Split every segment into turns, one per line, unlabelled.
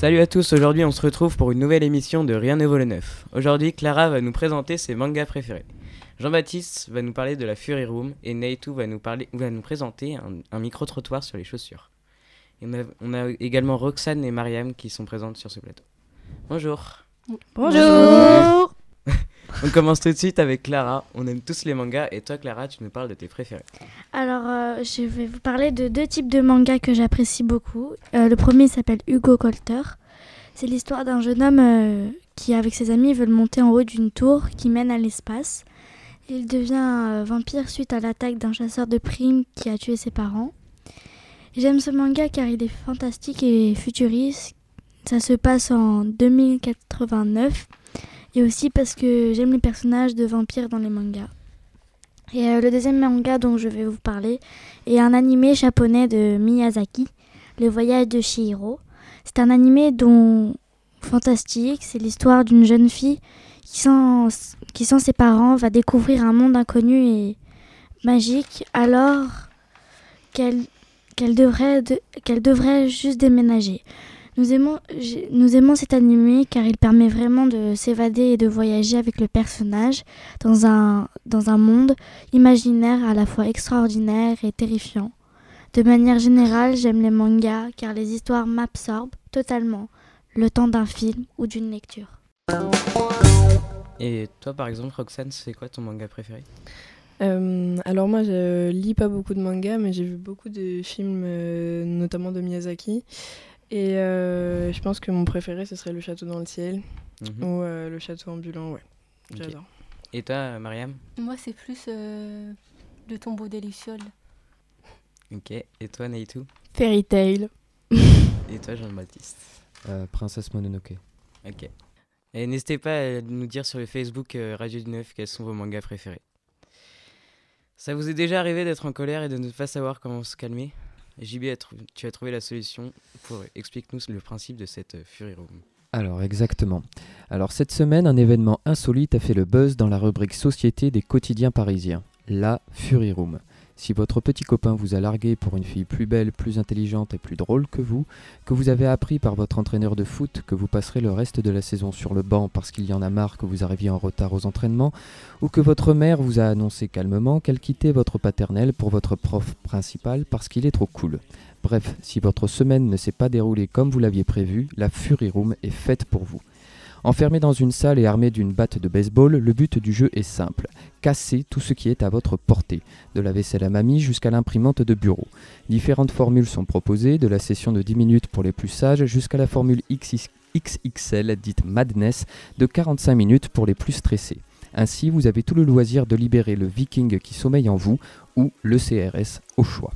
Salut à tous, aujourd'hui on se retrouve pour une nouvelle émission de Rien ne vaut le neuf. Aujourd'hui Clara va nous présenter ses mangas préférés. Jean-Baptiste va nous parler de la Fury Room et Neitu va nous, parler, présenter un, micro-trottoir sur les chaussures. on a également Roxane et Mariam qui sont présentes sur ce plateau. Bonjour
Bonjour
On commence tout de suite avec Clara. On aime tous les mangas et toi Clara, tu nous parles de tes préférés.
Alors, euh, je vais vous parler de deux types de mangas que j'apprécie beaucoup. Euh, le premier s'appelle Hugo Colter. C'est l'histoire d'un jeune homme euh, qui, avec ses amis, veut monter en haut d'une tour qui mène à l'espace. Il devient vampire suite à l'attaque d'un chasseur de primes qui a tué ses parents. J'aime ce manga car il est fantastique et futuriste. Ça se passe en 2089 et aussi parce que j'aime les personnages de vampires dans les mangas. Et euh, le deuxième manga dont je vais vous parler est un animé japonais de Miyazaki, Le voyage de Shihiro. C'est un animé dont fantastique, c'est l'histoire d'une jeune fille qui sans, ses parents va découvrir un monde inconnu et magique alors qu'elle qu'elle devrait, qu'elle devrait juste déménager. Nous aimons, nous aimons cet animé car il permet vraiment de s'évader et de voyager avec le personnage dans un, dans un monde imaginaire à la fois extraordinaire et terrifiant. De manière générale, j'aime les mangas car les histoires m'absorbent totalement, le temps d'un film ou d'une lecture.
Et toi, par exemple, Roxane, c'est quoi ton manga préféré?
Euh, alors moi je lis pas beaucoup de mangas mais j'ai vu beaucoup de films euh, notamment de Miyazaki et euh, je pense que mon préféré, ce serait Le Château dans le ciel mhm. ou euh, Le Château ambulant, ouais. J'adore.
Et toi, Mariam?
Moi, c'est plus euh, Le tombeau des Lucioles.
Ok. Et toi, Neitu
Fairy Tail.
Et toi, Jean-Baptiste?
Princesse Mononoke.
Ok. Et n'hésitez pas à nous dire sur le Facebook Radio du Neuf quels sont vos mangas préférés. Ça vous est déjà arrivé d'être en colère et de ne pas savoir comment se calmer? JB, tu as trouvé la solution. Explique-nous le principe de cette euh, Fury Room.
Alors exactement. Alors cette semaine, un événement insolite a fait le buzz dans la rubrique Société des quotidiens parisiens, la Fury Room. Si votre petit copain vous a largué pour une fille plus belle, plus intelligente et plus drôle que vous, que vous avez appris par votre entraîneur de foot que vous passerez le reste de la saison sur le banc parce qu'il y en a marre que vous arriviez en retard aux entraînements, ou que votre mère vous a annoncé calmement qu'elle quittait votre paternel pour votre prof principal parce qu'il est trop cool. Bref, si votre semaine ne s'est pas déroulée comme vous l'aviez prévu, la Fury Room est faite pour vous. Enfermé dans une salle et armé d'une batte de baseball, le but du jeu est simple casser tout ce qui est à votre portée, de la vaisselle à mamie jusqu'à l'imprimante de bureau. Différentes formules sont proposées, de la session de 10 minutes pour les plus sages jusqu'à la formule XXL dite Madness de 45 minutes pour les plus stressés. Ainsi, vous avez tout le loisir de libérer le viking qui sommeille en vous ou le CRS au choix.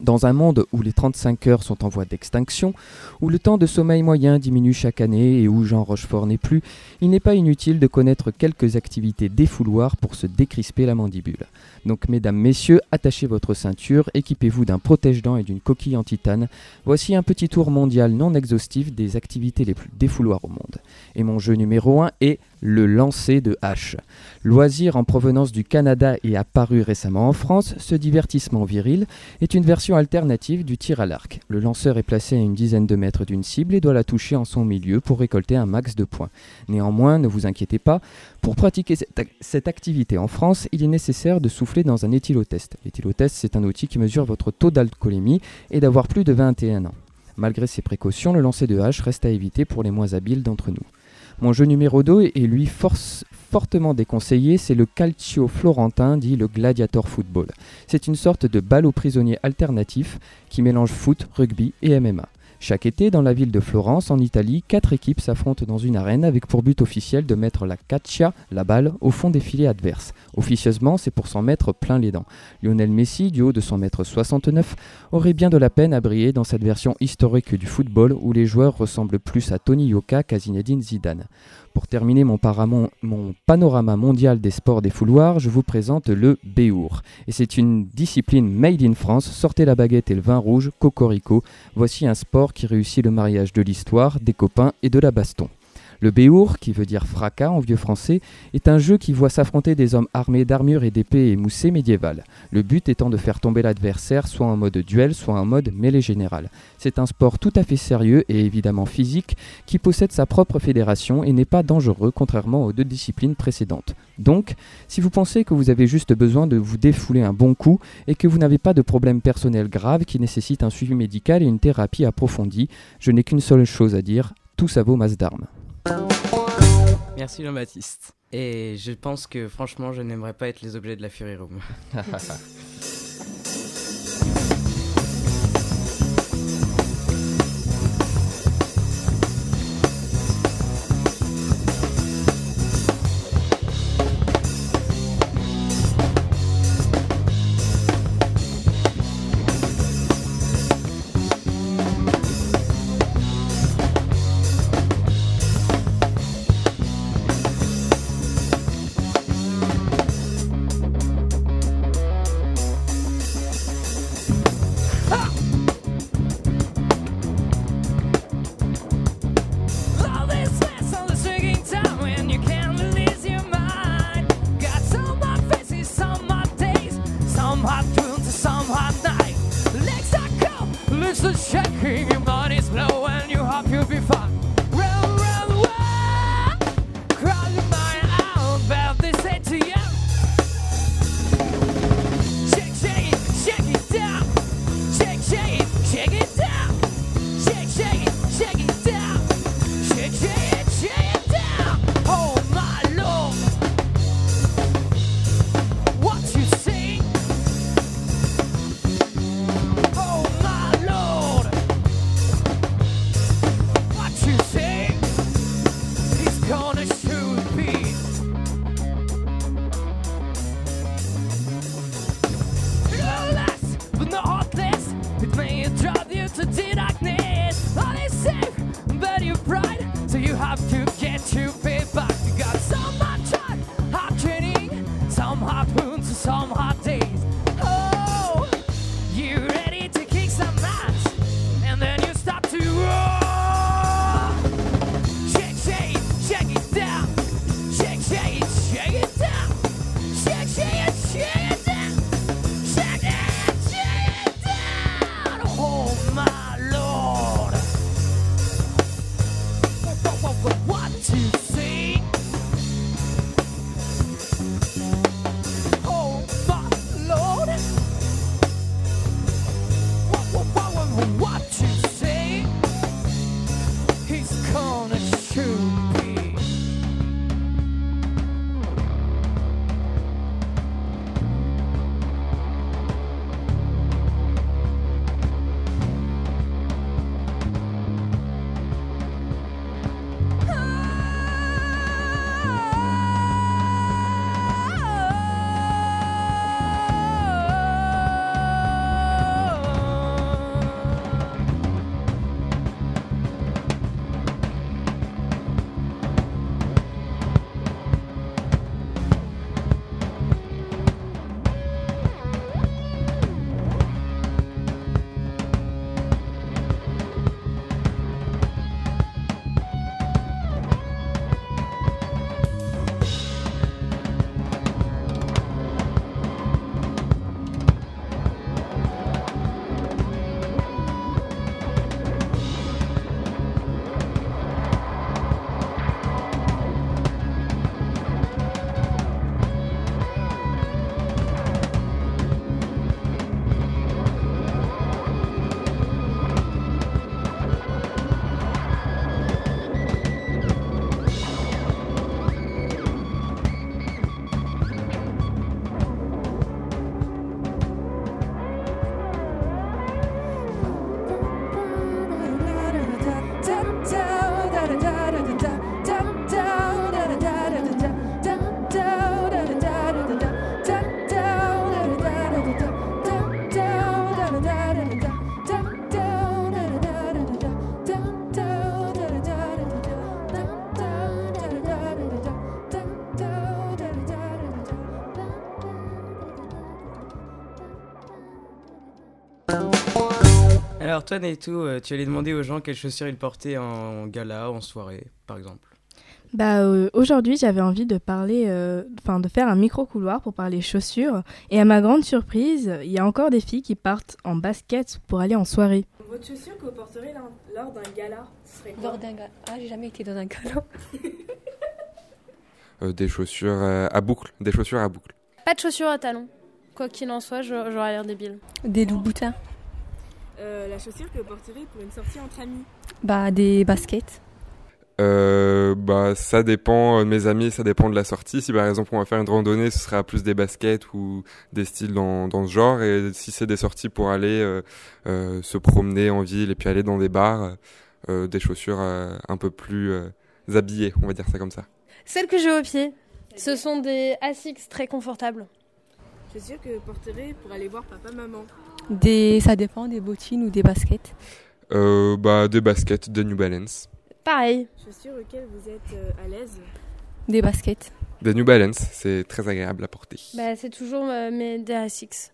Dans un monde où les 35 heures sont en voie d'extinction, où le temps de sommeil moyen diminue chaque année et où Jean Rochefort n'est plus, il n'est pas inutile de connaître quelques activités défouloirs pour se décrisper la mandibule. Donc mesdames, messieurs, attachez votre ceinture, équipez-vous d'un protège-dents et d'une coquille en titane. Voici un petit tour mondial non exhaustif des activités les plus défouloirs au monde. Et mon jeu numéro 1 est le lancer de hache. Loisir en provenance du Canada et apparu récemment en France, ce divertissement viril est une version alternative du tir à l'arc. Le lanceur est placé à une dizaine de mètres d'une cible et doit la toucher en son milieu pour récolter un max de points. Néanmoins, ne vous inquiétez pas, pour pratiquer cette, activité en France, il est nécessaire de souffler dans un éthylotest. L'éthylotest, c'est un outil qui mesure votre taux d'alcoolémie et d'avoir plus de 21 ans. Malgré ces précautions, le lancer de hache reste à éviter pour les moins habiles d'entre nous. Mon jeu numéro 2 est lui fortement déconseillé, c'est le Calcio Florentin, dit le Gladiator Football. C'est une sorte de ballot prisonnier alternatif qui mélange foot, rugby et MMA. Chaque été, dans la ville de Florence, en Italie, quatre équipes s'affrontent dans une arène avec pour but officiel de mettre la caccia, la balle, au fond des filets adverses. Officieusement, c'est pour s'en mettre plein les dents. Lionel Messi, du haut de son mètre 69, aurait bien de la peine à briller dans cette version historique du football où les joueurs ressemblent plus à Tony Yoka qu'à Zinedine Zidane. Pour terminer mon, panorama mondial des sports des fouloirs, je vous présente le Béour. Et c'est une discipline made in France. Sortez la baguette et le vin rouge, cocorico. Voici un sport qui réussit le mariage de l'histoire, des copains et de la baston. Le Béour, qui veut dire fracas en vieux français, est un jeu qui voit s'affronter des hommes armés d'armures et d'épées émoussées médiévales. Le but étant de faire tomber l'adversaire soit en mode duel, soit en mode mêlée générale. C'est un sport tout à fait sérieux et évidemment physique qui possède sa propre fédération et n'est pas dangereux contrairement aux deux disciplines précédentes. Donc, si vous pensez que vous avez juste besoin de vous défouler un bon coup et que vous n'avez pas de problème personnel grave qui nécessite un suivi médical et une thérapie approfondie, je n'ai qu'une seule chose à dire, tout ça vaut masse d'armes.
Merci Jean-Baptiste. Et je pense que franchement, je n'aimerais pas être les objets de la Fury Room. Alors toi, et tout, euh, tu allais demander aux gens quelles chaussures ils portaient en gala, en soirée, par exemple.
bah, euh, Aujourd'hui, j'avais envie de parler, euh, enfin de faire un micro-couloir pour parler chaussures. Et à ma grande surprise, il y a encore des filles qui partent en basket pour aller en soirée.
Votre chaussure que vous porterez lors d'un gala, ce serait quoi?
Lors d'un gala Ah, j'ai jamais été dans un gala.
Euh, des chaussures à boucle. Des chaussures à boucle.
Pas de chaussures à talons. Quoi qu'il en soit, j'aurais l'air débile.
Des loups-boutins.
la chaussure que vous porterez pour une sortie entre amis
Bah, des baskets.
Euh, bah, ça dépend de mes amis, ça dépend de la sortie. Si par exemple on va faire une randonnée, ce sera plus des baskets ou des styles dans, dans ce genre. Et si c'est des sorties pour aller euh, euh, se promener en ville et puis aller dans des bars, euh, des chaussures euh, un peu plus euh, habillées, on va dire ça comme ça.
Celles que j'ai au pied, ce sont des Asics très confortables.
Chaussures que vous porterez pour aller voir papa-maman
Des, ça dépend, des bottines ou des baskets.
bah, des baskets de New Balance.
Pareil.
Chaussures auxquelles vous êtes à l'aise
Des baskets.
Des New Balance, c'est très agréable à porter.
Bah, c'est toujours mes des Asics.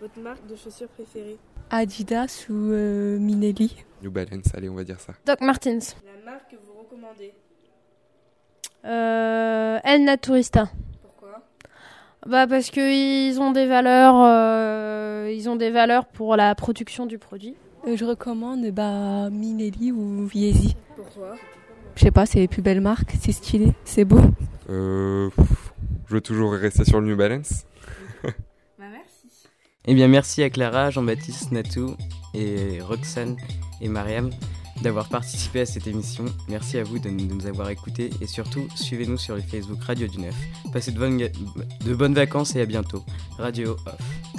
Votre marque de chaussures préférée?
Adidas ou euh, Minelli
New Balance, allez, on va dire ça.
Doc Martens.
La marque que vous recommandez?
Euh, El Naturista. Bah parce que ils ont des valeurs, euh, ils ont des valeurs pour la production du produit.
Euh, je recommande bah, Minelli ou Viesi.
Pourquoi?
Je sais pas, c'est les plus belles marques, c'est stylé, c'est beau.
Euh, je veux toujours rester sur le New Balance.
bah merci.
Eh bien merci à Clara, Jean-Baptiste, Natou et Roxane et Mariam d'avoir participé à cette émission. Merci à vous de nous avoir écoutés et surtout suivez-nous sur le Facebook Radio du Neuf. Passez de bonnes, vacances et à bientôt. Radio Off.